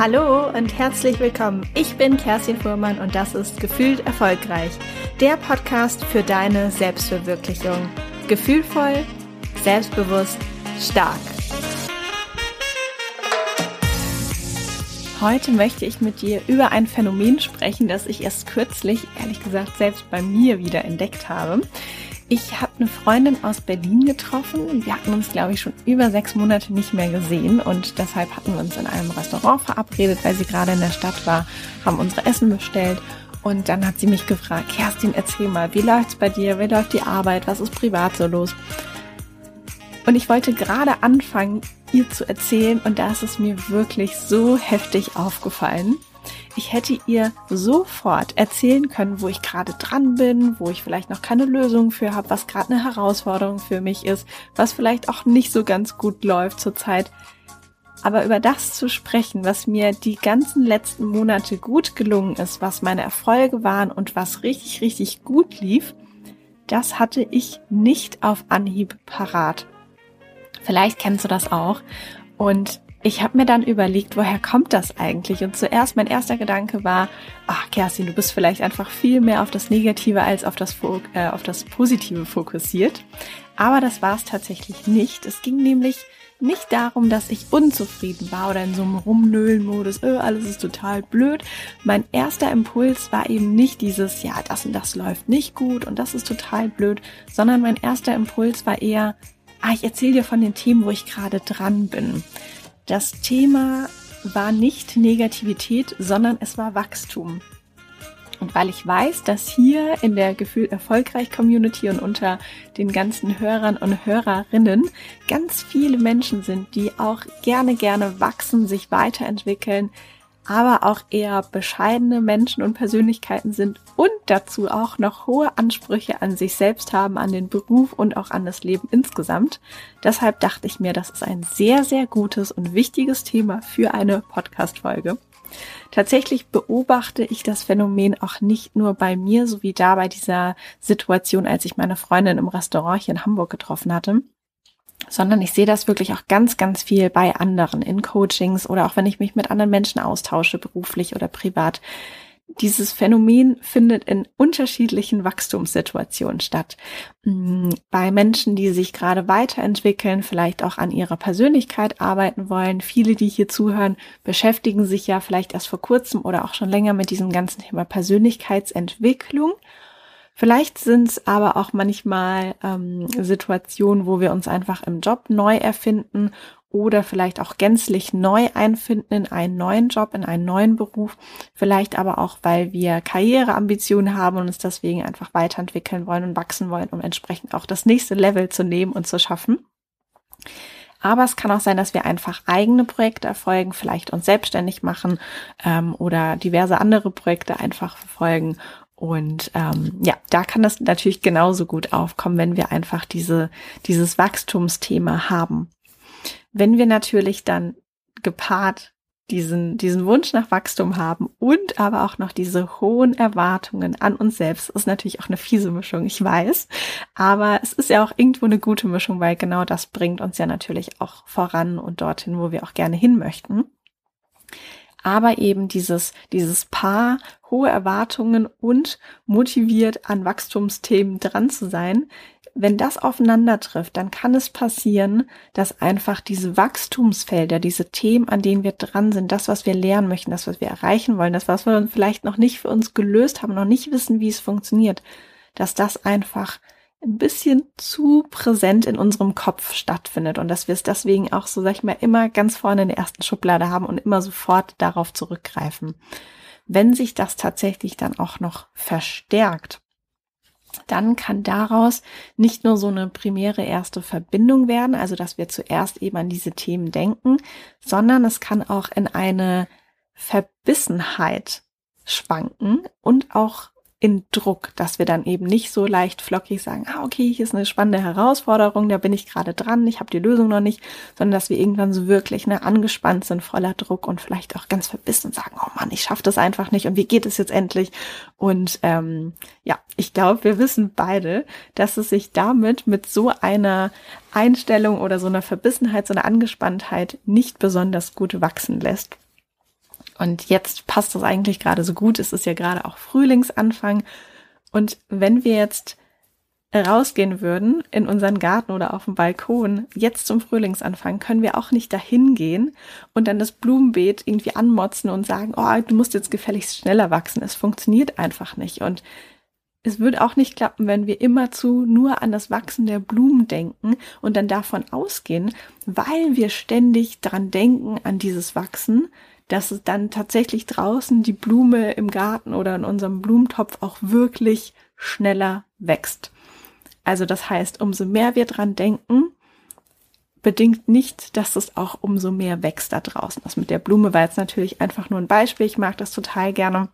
Hallo und herzlich willkommen. Ich bin Kerstin Fuhrmann und das ist Gefühlt Erfolgreich, der Podcast für deine Selbstverwirklichung. Gefühlvoll, selbstbewusst, stark. Heute möchte ich mit dir über ein Phänomen sprechen, das ich erst kürzlich, ehrlich gesagt, selbst bei mir wieder entdeckt habe. Ich habe eine Freundin aus Berlin getroffen. Wir hatten uns, glaube ich, schon über sechs Monate nicht mehr gesehen und deshalb hatten wir uns in einem Restaurant verabredet, weil sie gerade in der Stadt war, haben unsere Essen bestellt und dann hat sie mich gefragt, Kerstin, erzähl mal, wie läuft's bei dir? Wie läuft die Arbeit? Was ist privat so los? Und ich wollte gerade anfangen, ihr zu erzählen und da ist es mir wirklich so heftig aufgefallen, ich hätte ihr sofort erzählen können, wo ich gerade dran bin, wo ich vielleicht noch keine Lösung für habe, was gerade eine Herausforderung für mich ist, was vielleicht auch nicht so ganz gut läuft zurzeit. Aber über das zu sprechen, was mir die ganzen letzten Monate gut gelungen ist, was meine Erfolge waren und was richtig, richtig gut lief, das hatte ich nicht auf Anhieb parat. Vielleicht kennst du das auch. Und ich habe mir dann überlegt, woher kommt das eigentlich? Und zuerst mein erster Gedanke war, ach Kerstin, du bist vielleicht einfach viel mehr auf das Negative als auf das, äh, auf das Positive fokussiert. Aber das war es tatsächlich nicht. Es ging nämlich nicht darum, dass ich unzufrieden war oder in so einem Rumnöhlen-Modus, äh, alles ist total blöd. Mein erster Impuls war eben nicht dieses, ja, das und das läuft nicht gut und das ist total blöd, sondern mein erster Impuls war eher, ah, ich erzähle dir von den Themen, wo ich gerade dran bin. Das Thema war nicht Negativität, sondern es war Wachstum. Und weil ich weiß, dass hier in der Gefühl erfolgreich Community und unter den ganzen Hörern und Hörerinnen ganz viele Menschen sind, die auch gerne, gerne wachsen, sich weiterentwickeln, aber auch eher bescheidene Menschen und Persönlichkeiten sind und dazu auch noch hohe Ansprüche an sich selbst haben, an den Beruf und auch an das Leben insgesamt. Deshalb dachte ich mir, das ist ein sehr, sehr gutes und wichtiges Thema für eine Podcast-Folge. Tatsächlich beobachte ich das Phänomen auch nicht nur bei mir, so wie da bei dieser Situation, als ich meine Freundin im Restaurant hier in Hamburg getroffen hatte, sondern ich sehe das wirklich auch ganz, ganz viel bei anderen in Coachings oder auch wenn ich mich mit anderen Menschen austausche, beruflich oder privat. Dieses Phänomen findet in unterschiedlichen Wachstumssituationen statt. Mm, bei Menschen, die sich gerade weiterentwickeln, vielleicht auch an ihrer Persönlichkeit arbeiten wollen. Viele, die hier zuhören, beschäftigen sich ja vielleicht erst vor kurzem oder auch schon länger mit diesem ganzen Thema Persönlichkeitsentwicklung Vielleicht sind es aber auch manchmal ähm, Situationen, wo wir uns einfach im Job neu erfinden oder vielleicht auch gänzlich neu einfinden in einen neuen Job, in einen neuen Beruf. Vielleicht aber auch, weil wir Karriereambitionen haben und uns deswegen einfach weiterentwickeln wollen und wachsen wollen, um entsprechend auch das nächste Level zu nehmen und zu schaffen. Aber es kann auch sein, dass wir einfach eigene Projekte erfolgen, vielleicht uns selbstständig machen ähm, oder diverse andere Projekte einfach verfolgen und ähm, ja, da kann das natürlich genauso gut aufkommen, wenn wir einfach diese, dieses Wachstumsthema haben. Wenn wir natürlich dann gepaart diesen, diesen Wunsch nach Wachstum haben und aber auch noch diese hohen Erwartungen an uns selbst, ist natürlich auch eine fiese Mischung, ich weiß. Aber es ist ja auch irgendwo eine gute Mischung, weil genau das bringt uns ja natürlich auch voran und dorthin, wo wir auch gerne hin möchten aber eben dieses, dieses Paar hohe Erwartungen und motiviert an Wachstumsthemen dran zu sein. Wenn das aufeinander trifft, dann kann es passieren, dass einfach diese Wachstumsfelder, diese Themen, an denen wir dran sind, das, was wir lernen möchten, das, was wir erreichen wollen, das, was wir vielleicht noch nicht für uns gelöst haben, noch nicht wissen, wie es funktioniert, dass das einfach ein bisschen zu präsent in unserem Kopf stattfindet und dass wir es deswegen auch so, sag ich mal, immer ganz vorne in der ersten Schublade haben und immer sofort darauf zurückgreifen. Wenn sich das tatsächlich dann auch noch verstärkt, dann kann daraus nicht nur so eine primäre erste Verbindung werden, also dass wir zuerst eben an diese Themen denken, sondern es kann auch in eine Verbissenheit schwanken und auch in Druck, dass wir dann eben nicht so leicht flockig sagen, ah, okay, hier ist eine spannende Herausforderung, da bin ich gerade dran, ich habe die Lösung noch nicht, sondern dass wir irgendwann so wirklich ne, angespannt sind, voller Druck und vielleicht auch ganz verbissen sagen, oh Mann, ich schaffe das einfach nicht und wie geht es jetzt endlich? Und ähm, ja, ich glaube, wir wissen beide, dass es sich damit mit so einer Einstellung oder so einer Verbissenheit, so einer Angespanntheit nicht besonders gut wachsen lässt. Und jetzt passt das eigentlich gerade so gut. Es ist ja gerade auch Frühlingsanfang. Und wenn wir jetzt rausgehen würden in unseren Garten oder auf dem Balkon, jetzt zum Frühlingsanfang, können wir auch nicht dahin gehen und dann das Blumenbeet irgendwie anmotzen und sagen, oh, du musst jetzt gefälligst schneller wachsen. Es funktioniert einfach nicht. Und es wird auch nicht klappen, wenn wir immerzu nur an das Wachsen der Blumen denken und dann davon ausgehen, weil wir ständig dran denken an dieses Wachsen, dass es dann tatsächlich draußen die Blume im Garten oder in unserem Blumentopf auch wirklich schneller wächst. Also das heißt, umso mehr wir dran denken, bedingt nicht, dass es auch umso mehr wächst da draußen. Das mit der Blume war jetzt natürlich einfach nur ein Beispiel. Ich mag das total gerne,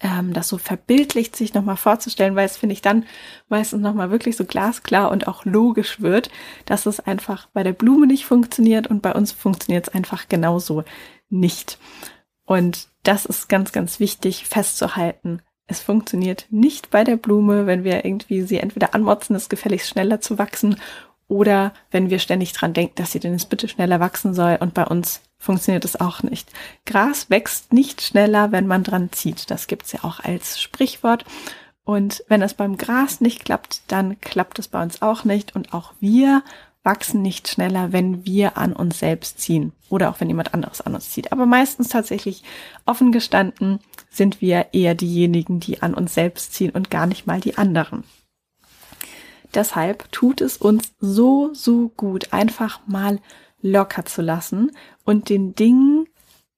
ähm, das so verbildlicht sich nochmal vorzustellen, weil es finde ich dann meistens nochmal wirklich so glasklar und auch logisch wird, dass es einfach bei der Blume nicht funktioniert und bei uns funktioniert es einfach genauso nicht. Und das ist ganz, ganz wichtig festzuhalten. Es funktioniert nicht bei der Blume, wenn wir irgendwie sie entweder anmotzen, es gefälligst schneller zu wachsen, oder wenn wir ständig dran denken, dass sie denn jetzt bitte schneller wachsen soll und bei uns funktioniert es auch nicht. Gras wächst nicht schneller, wenn man dran zieht. Das gibt's ja auch als Sprichwort. Und wenn es beim Gras nicht klappt, dann klappt es bei uns auch nicht. Und auch wir wachsen nicht schneller, wenn wir an uns selbst ziehen oder auch wenn jemand anderes an uns zieht. Aber meistens tatsächlich offen gestanden sind wir eher diejenigen, die an uns selbst ziehen und gar nicht mal die anderen. Deshalb tut es uns so, so gut, einfach mal locker zu lassen und den Dingen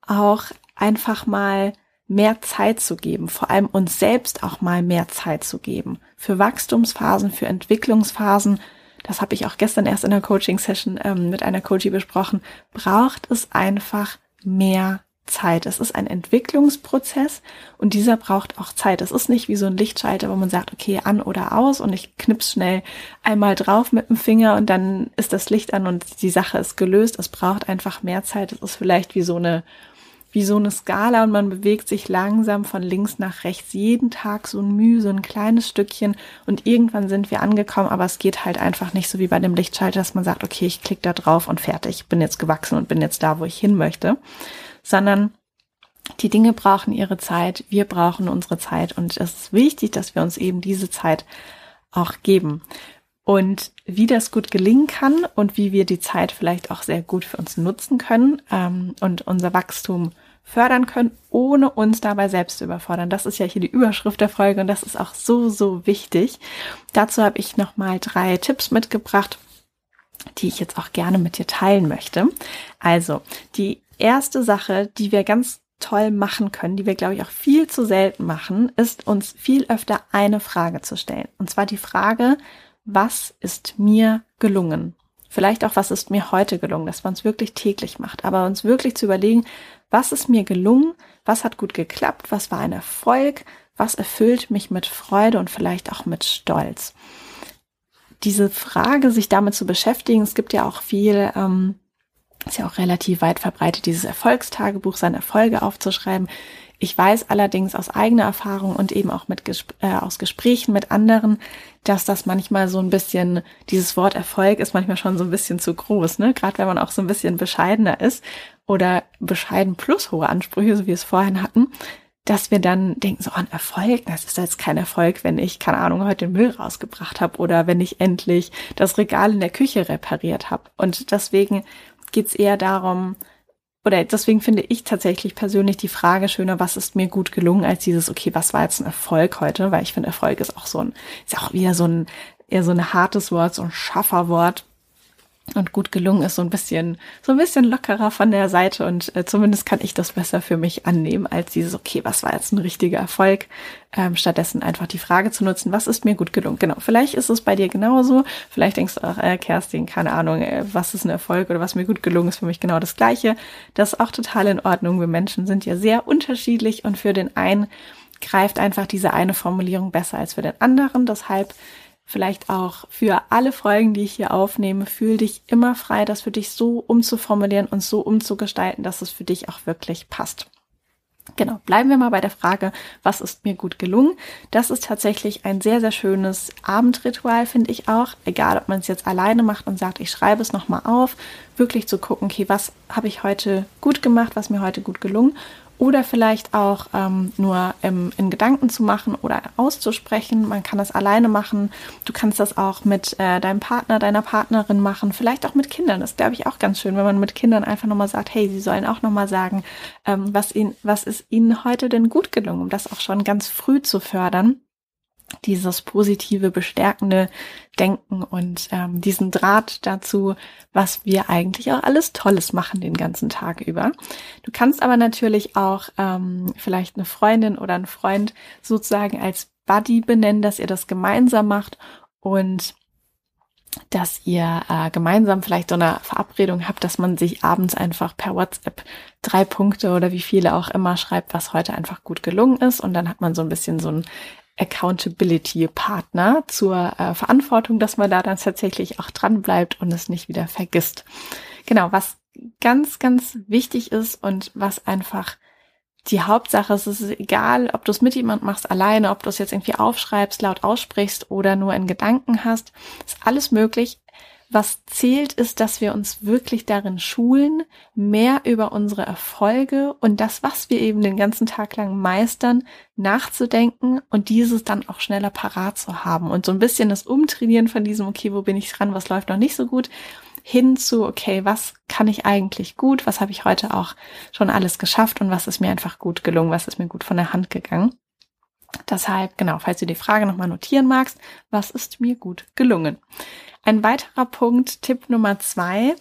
auch einfach mal mehr Zeit zu geben, vor allem uns selbst auch mal mehr Zeit zu geben. Für Wachstumsphasen, für Entwicklungsphasen, das habe ich auch gestern erst in der Coaching-Session ähm, mit einer Coachie besprochen, braucht es einfach mehr Zeit. Es ist ein Entwicklungsprozess und dieser braucht auch Zeit. Es ist nicht wie so ein Lichtschalter, wo man sagt, okay, an oder aus und ich knips schnell einmal drauf mit dem Finger und dann ist das Licht an und die Sache ist gelöst. Es braucht einfach mehr Zeit. Es ist vielleicht wie so eine wie so eine Skala und man bewegt sich langsam von links nach rechts. Jeden Tag so ein Mühe, so ein kleines Stückchen und irgendwann sind wir angekommen, aber es geht halt einfach nicht so wie bei dem Lichtschalter, dass man sagt, okay, ich klicke da drauf und fertig, bin jetzt gewachsen und bin jetzt da, wo ich hin möchte, sondern die Dinge brauchen ihre Zeit, wir brauchen unsere Zeit und es ist wichtig, dass wir uns eben diese Zeit auch geben. Und wie das gut gelingen kann und wie wir die Zeit vielleicht auch sehr gut für uns nutzen können ähm, und unser Wachstum fördern können, ohne uns dabei selbst zu überfordern. Das ist ja hier die Überschrift der Folge und das ist auch so, so wichtig. Dazu habe ich nochmal drei Tipps mitgebracht, die ich jetzt auch gerne mit dir teilen möchte. Also, die erste Sache, die wir ganz toll machen können, die wir, glaube ich, auch viel zu selten machen, ist uns viel öfter eine Frage zu stellen. Und zwar die Frage, was ist mir gelungen? Vielleicht auch, was ist mir heute gelungen, dass man es wirklich täglich macht, aber uns wirklich zu überlegen, was ist mir gelungen, was hat gut geklappt, was war ein Erfolg, was erfüllt mich mit Freude und vielleicht auch mit Stolz. Diese Frage, sich damit zu beschäftigen, es gibt ja auch viel ähm, ist ja auch relativ weit verbreitet, dieses Erfolgstagebuch, seine Erfolge aufzuschreiben. Ich weiß allerdings aus eigener Erfahrung und eben auch mit äh, aus Gesprächen mit anderen, dass das manchmal so ein bisschen, dieses Wort Erfolg ist manchmal schon so ein bisschen zu groß, ne? Gerade wenn man auch so ein bisschen bescheidener ist oder bescheiden plus hohe Ansprüche, so wie wir es vorhin hatten, dass wir dann denken, so ein Erfolg, das ist jetzt kein Erfolg, wenn ich, keine Ahnung, heute den Müll rausgebracht habe oder wenn ich endlich das Regal in der Küche repariert habe. Und deswegen geht es eher darum, oder deswegen finde ich tatsächlich persönlich die Frage schöner, was ist mir gut gelungen, als dieses, okay, was war jetzt ein Erfolg heute? Weil ich finde, Erfolg ist auch so ein, ist auch wieder so ein, eher so ein hartes Wort, so ein schaffer Wort und gut gelungen ist, so ein bisschen, so ein bisschen lockerer von der Seite und äh, zumindest kann ich das besser für mich annehmen, als dieses, okay, was war jetzt ein richtiger Erfolg? Ähm, stattdessen einfach die Frage zu nutzen, was ist mir gut gelungen? Genau, vielleicht ist es bei dir genauso, vielleicht denkst du auch, äh, Kerstin, keine Ahnung, äh, was ist ein Erfolg oder was mir gut gelungen ist für mich genau das Gleiche. Das ist auch total in Ordnung. Wir Menschen sind ja sehr unterschiedlich und für den einen greift einfach diese eine Formulierung besser als für den anderen. Deshalb vielleicht auch für alle Folgen, die ich hier aufnehme, fühl dich immer frei, das für dich so umzuformulieren und so umzugestalten, dass es für dich auch wirklich passt. Genau, bleiben wir mal bei der Frage, was ist mir gut gelungen? Das ist tatsächlich ein sehr, sehr schönes Abendritual, finde ich auch. Egal, ob man es jetzt alleine macht und sagt, ich schreibe es nochmal auf, wirklich zu gucken, okay, was habe ich heute gut gemacht, was mir heute gut gelungen oder vielleicht auch ähm, nur im, in Gedanken zu machen oder auszusprechen. Man kann das alleine machen. Du kannst das auch mit äh, deinem Partner, deiner Partnerin machen, vielleicht auch mit Kindern. Das glaube ich auch ganz schön, wenn man mit Kindern einfach nochmal sagt, hey, sie sollen auch nochmal sagen, ähm, was, ihnen, was ist ihnen heute denn gut gelungen, um das auch schon ganz früh zu fördern dieses positive, bestärkende Denken und ähm, diesen Draht dazu, was wir eigentlich auch alles Tolles machen den ganzen Tag über. Du kannst aber natürlich auch ähm, vielleicht eine Freundin oder einen Freund sozusagen als Buddy benennen, dass ihr das gemeinsam macht und dass ihr äh, gemeinsam vielleicht so eine Verabredung habt, dass man sich abends einfach per WhatsApp drei Punkte oder wie viele auch immer schreibt, was heute einfach gut gelungen ist. Und dann hat man so ein bisschen so ein Accountability-Partner zur äh, Verantwortung, dass man da dann tatsächlich auch dran bleibt und es nicht wieder vergisst. Genau, was ganz, ganz wichtig ist und was einfach die Hauptsache ist, es ist egal, ob du es mit jemand machst, alleine, ob du es jetzt irgendwie aufschreibst, laut aussprichst oder nur in Gedanken hast, ist alles möglich. Was zählt, ist, dass wir uns wirklich darin schulen, mehr über unsere Erfolge und das, was wir eben den ganzen Tag lang meistern, nachzudenken und dieses dann auch schneller parat zu haben und so ein bisschen das Umtrainieren von diesem, okay, wo bin ich dran, was läuft noch nicht so gut, hin zu, okay, was kann ich eigentlich gut, was habe ich heute auch schon alles geschafft und was ist mir einfach gut gelungen, was ist mir gut von der Hand gegangen. Deshalb, genau, falls du die Frage nochmal notieren magst, was ist mir gut gelungen? Ein weiterer Punkt, Tipp Nummer zwei,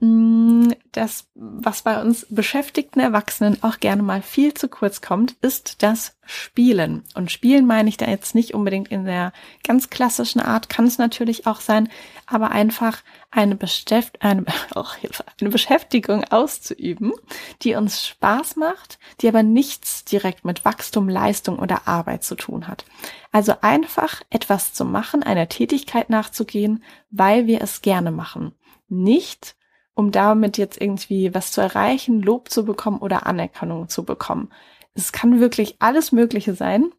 das, was bei uns beschäftigten Erwachsenen auch gerne mal viel zu kurz kommt, ist das Spielen. Und Spielen meine ich da jetzt nicht unbedingt in der ganz klassischen Art, kann es natürlich auch sein, aber einfach eine, Beschäft eine, oh eine Beschäftigung auszuüben, die uns Spaß macht, die aber nichts direkt mit Wachstum, Leistung oder Arbeit zu tun hat. Also einfach etwas zu machen, einer Tätigkeit nachzugehen, weil wir es gerne machen. Nicht, um damit jetzt irgendwie was zu erreichen, Lob zu bekommen oder Anerkennung zu bekommen. Es kann wirklich alles Mögliche sein,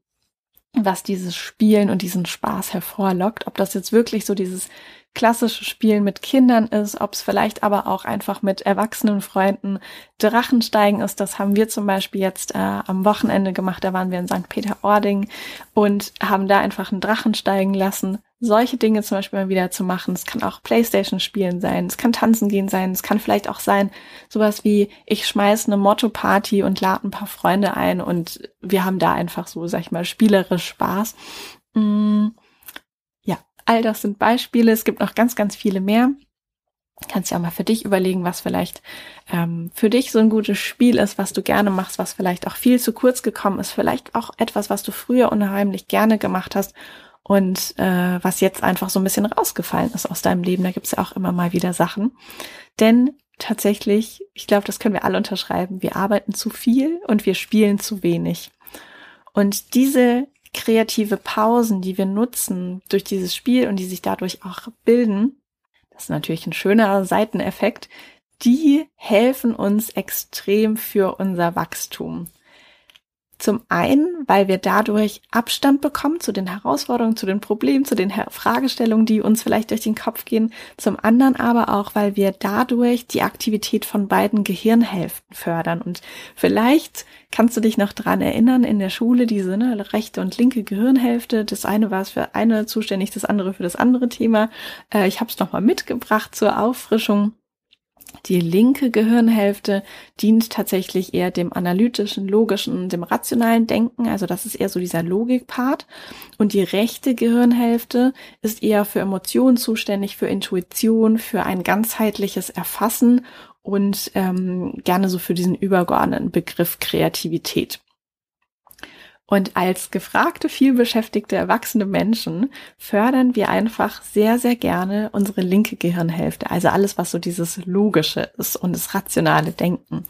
was dieses Spielen und diesen Spaß hervorlockt. Ob das jetzt wirklich so dieses klassische Spielen mit Kindern ist, ob es vielleicht aber auch einfach mit erwachsenen Freunden Drachensteigen ist. Das haben wir zum Beispiel jetzt äh, am Wochenende gemacht. Da waren wir in St. Peter-Ording und haben da einfach einen Drachen steigen lassen. Solche Dinge zum Beispiel mal wieder zu machen. Es kann auch Playstation spielen sein, es kann tanzen gehen sein, es kann vielleicht auch sein, sowas wie, ich schmeiß eine Motto-Party und lade ein paar Freunde ein und wir haben da einfach so, sag ich mal, spielerisch Spaß. Mm All das sind Beispiele. Es gibt noch ganz, ganz viele mehr. Kannst ja auch mal für dich überlegen, was vielleicht ähm, für dich so ein gutes Spiel ist, was du gerne machst, was vielleicht auch viel zu kurz gekommen ist, vielleicht auch etwas, was du früher unheimlich gerne gemacht hast und äh, was jetzt einfach so ein bisschen rausgefallen ist aus deinem Leben. Da gibt's ja auch immer mal wieder Sachen. Denn tatsächlich, ich glaube, das können wir alle unterschreiben, wir arbeiten zu viel und wir spielen zu wenig. Und diese kreative Pausen, die wir nutzen durch dieses Spiel und die sich dadurch auch bilden, das ist natürlich ein schöner Seiteneffekt, die helfen uns extrem für unser Wachstum. Zum einen, weil wir dadurch Abstand bekommen zu den Herausforderungen, zu den Problemen, zu den Fragestellungen, die uns vielleicht durch den Kopf gehen. Zum anderen aber auch, weil wir dadurch die Aktivität von beiden Gehirnhälften fördern. Und vielleicht kannst du dich noch dran erinnern, in der Schule diese ne, rechte und linke Gehirnhälfte. Das eine war es für eine zuständig, das andere für das andere Thema. Äh, ich habe es nochmal mitgebracht zur Auffrischung. Die linke Gehirnhälfte dient tatsächlich eher dem analytischen, logischen, dem rationalen Denken. Also das ist eher so dieser Logikpart. Und die rechte Gehirnhälfte ist eher für Emotionen zuständig, für Intuition, für ein ganzheitliches Erfassen und ähm, gerne so für diesen übergeordneten Begriff Kreativität. Und als gefragte, vielbeschäftigte, erwachsene Menschen fördern wir einfach sehr, sehr gerne unsere linke Gehirnhälfte. Also alles, was so dieses Logische ist und das rationale Denken.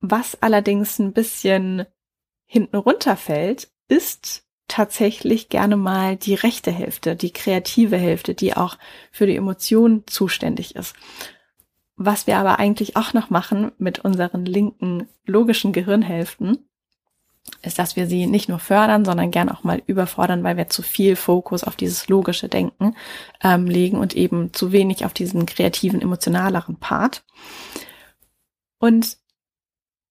Was allerdings ein bisschen hinten runterfällt, ist tatsächlich gerne mal die rechte Hälfte, die kreative Hälfte, die auch für die Emotionen zuständig ist. Was wir aber eigentlich auch noch machen mit unseren linken logischen Gehirnhälften, ist, dass wir sie nicht nur fördern, sondern gern auch mal überfordern, weil wir zu viel Fokus auf dieses logische Denken ähm, legen und eben zu wenig auf diesen kreativen, emotionaleren Part. Und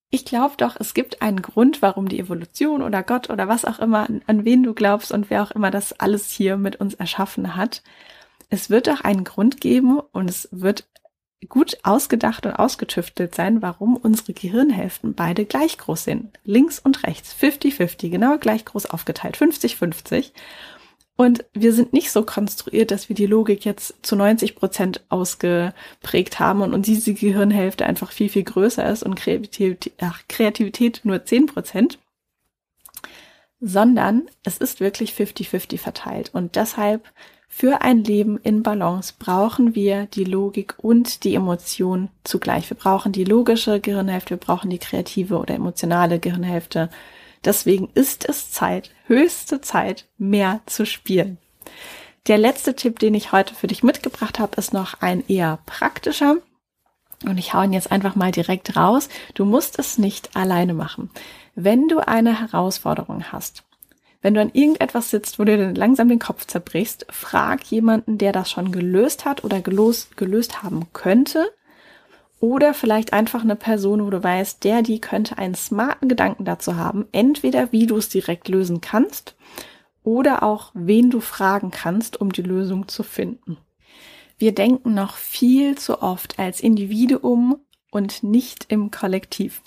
ich glaube doch, es gibt einen Grund, warum die Evolution oder Gott oder was auch immer, an, an wen du glaubst und wer auch immer das alles hier mit uns erschaffen hat. Es wird doch einen Grund geben und es wird gut ausgedacht und ausgetüftelt sein, warum unsere Gehirnhälften beide gleich groß sind. Links und rechts, 50-50, genau gleich groß aufgeteilt, 50-50. Und wir sind nicht so konstruiert, dass wir die Logik jetzt zu 90 Prozent ausgeprägt haben und, und diese Gehirnhälfte einfach viel, viel größer ist und Kreativität, ach, Kreativität nur 10 Prozent, sondern es ist wirklich 50-50 verteilt. Und deshalb für ein Leben in Balance brauchen wir die Logik und die Emotion zugleich. Wir brauchen die logische Gehirnhälfte, wir brauchen die kreative oder emotionale Gehirnhälfte Deswegen ist es Zeit, höchste Zeit, mehr zu spielen. Der letzte Tipp, den ich heute für dich mitgebracht habe, ist noch ein eher praktischer. Und ich hau ihn jetzt einfach mal direkt raus. Du musst es nicht alleine machen. Wenn du eine Herausforderung hast, wenn du an irgendetwas sitzt, wo du dir langsam den Kopf zerbrichst, frag jemanden, der das schon gelöst hat oder gelöst, gelöst haben könnte oder vielleicht einfach eine Person, wo du weißt, der, die könnte einen smarten Gedanken dazu haben. Entweder wie du es direkt lösen kannst oder auch wen du fragen kannst, um die Lösung zu finden. Wir denken noch viel zu oft als Individuum und nicht im Kollektiv.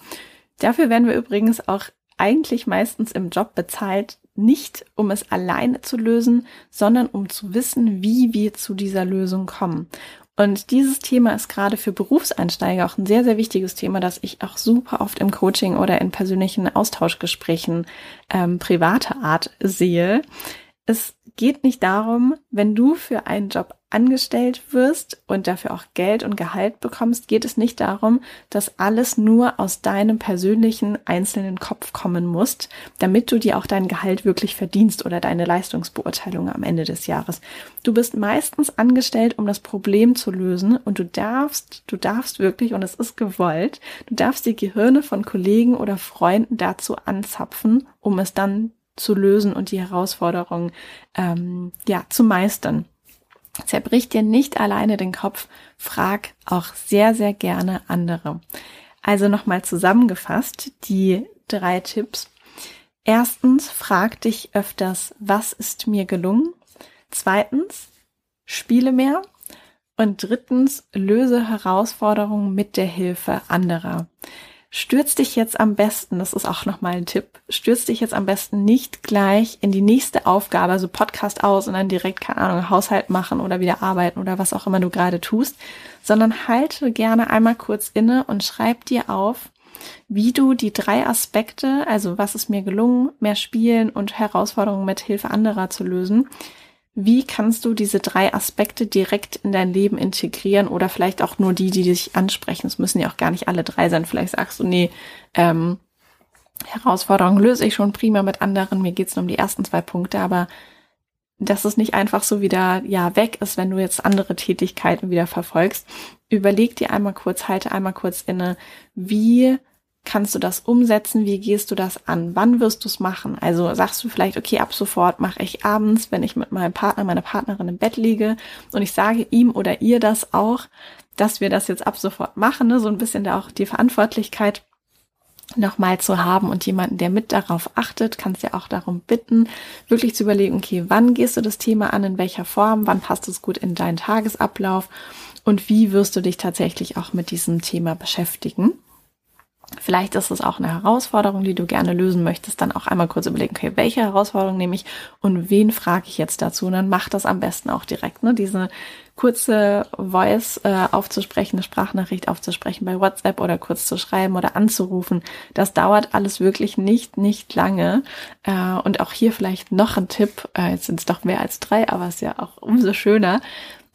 Dafür werden wir übrigens auch eigentlich meistens im Job bezahlt, nicht um es alleine zu lösen, sondern um zu wissen, wie wir zu dieser Lösung kommen. Und dieses Thema ist gerade für Berufseinsteiger auch ein sehr, sehr wichtiges Thema, das ich auch super oft im Coaching oder in persönlichen Austauschgesprächen ähm, privater Art sehe. Es geht nicht darum, wenn du für einen Job angestellt wirst und dafür auch Geld und Gehalt bekommst, geht es nicht darum, dass alles nur aus deinem persönlichen einzelnen Kopf kommen muss, damit du dir auch dein Gehalt wirklich verdienst oder deine Leistungsbeurteilung am Ende des Jahres. Du bist meistens angestellt, um das Problem zu lösen und du darfst, du darfst wirklich, und es ist gewollt, du darfst die Gehirne von Kollegen oder Freunden dazu anzapfen, um es dann zu lösen und die Herausforderung ähm, ja zu meistern. Zerbrich dir nicht alleine den Kopf, frag auch sehr, sehr gerne andere. Also nochmal zusammengefasst, die drei Tipps. Erstens, frag dich öfters, was ist mir gelungen? Zweitens, spiele mehr. Und drittens, löse Herausforderungen mit der Hilfe anderer. Stürz dich jetzt am besten, das ist auch nochmal ein Tipp, stürz dich jetzt am besten nicht gleich in die nächste Aufgabe, also Podcast aus und dann direkt, keine Ahnung, Haushalt machen oder wieder arbeiten oder was auch immer du gerade tust, sondern halte gerne einmal kurz inne und schreib dir auf, wie du die drei Aspekte, also was ist mir gelungen, mehr spielen und Herausforderungen mit Hilfe anderer zu lösen, wie kannst du diese drei Aspekte direkt in dein Leben integrieren oder vielleicht auch nur die, die dich ansprechen? Es müssen ja auch gar nicht alle drei sein. Vielleicht sagst du, nee, ähm, Herausforderungen löse ich schon prima mit anderen. Mir geht's nur um die ersten zwei Punkte, aber dass es nicht einfach so wieder ja weg ist, wenn du jetzt andere Tätigkeiten wieder verfolgst. Überleg dir einmal kurz, halte einmal kurz inne, wie kannst du das umsetzen? Wie gehst du das an? Wann wirst du es machen? Also sagst du vielleicht, okay, ab sofort mache ich abends, wenn ich mit meinem Partner, meiner Partnerin im Bett liege und ich sage ihm oder ihr das auch, dass wir das jetzt ab sofort machen, ne? so ein bisschen da auch die Verantwortlichkeit nochmal zu haben und jemanden, der mit darauf achtet, kannst ja auch darum bitten, wirklich zu überlegen, okay, wann gehst du das Thema an, in welcher Form, wann passt es gut in deinen Tagesablauf und wie wirst du dich tatsächlich auch mit diesem Thema beschäftigen. Vielleicht ist es auch eine Herausforderung, die du gerne lösen möchtest. Dann auch einmal kurz überlegen, okay, welche Herausforderung nehme ich und wen frage ich jetzt dazu? Und dann mach das am besten auch direkt, ne? Diese kurze Voice äh, aufzusprechen, eine Sprachnachricht aufzusprechen bei WhatsApp oder kurz zu schreiben oder anzurufen. Das dauert alles wirklich nicht, nicht lange. Äh, und auch hier vielleicht noch ein Tipp. Äh, jetzt sind es doch mehr als drei, aber es ist ja auch umso schöner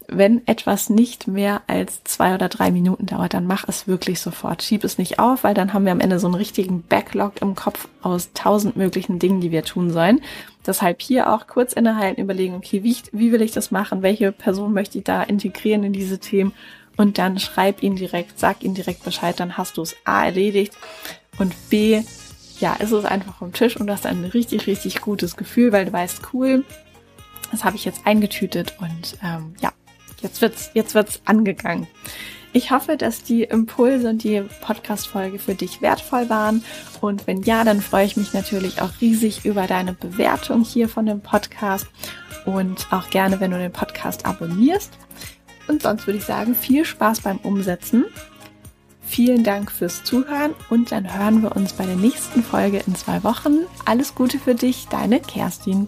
wenn etwas nicht mehr als zwei oder drei Minuten dauert, dann mach es wirklich sofort. Schieb es nicht auf, weil dann haben wir am Ende so einen richtigen Backlog im Kopf aus tausend möglichen Dingen, die wir tun sollen. Deshalb hier auch kurz innehalten, überlegen, okay, wie, wie will ich das machen? Welche Person möchte ich da integrieren in diese Themen? Und dann schreib ihn direkt, sag ihn direkt Bescheid, dann hast du es A erledigt und B, ja, ist es einfach vom Tisch und hast ein richtig, richtig gutes Gefühl, weil du weißt, cool, das habe ich jetzt eingetütet und ähm, ja, Jetzt wird's, jetzt wird's angegangen. Ich hoffe, dass die Impulse und die Podcast-Folge für dich wertvoll waren. Und wenn ja, dann freue ich mich natürlich auch riesig über deine Bewertung hier von dem Podcast und auch gerne, wenn du den Podcast abonnierst. Und sonst würde ich sagen, viel Spaß beim Umsetzen. Vielen Dank fürs Zuhören und dann hören wir uns bei der nächsten Folge in zwei Wochen. Alles Gute für dich, deine Kerstin.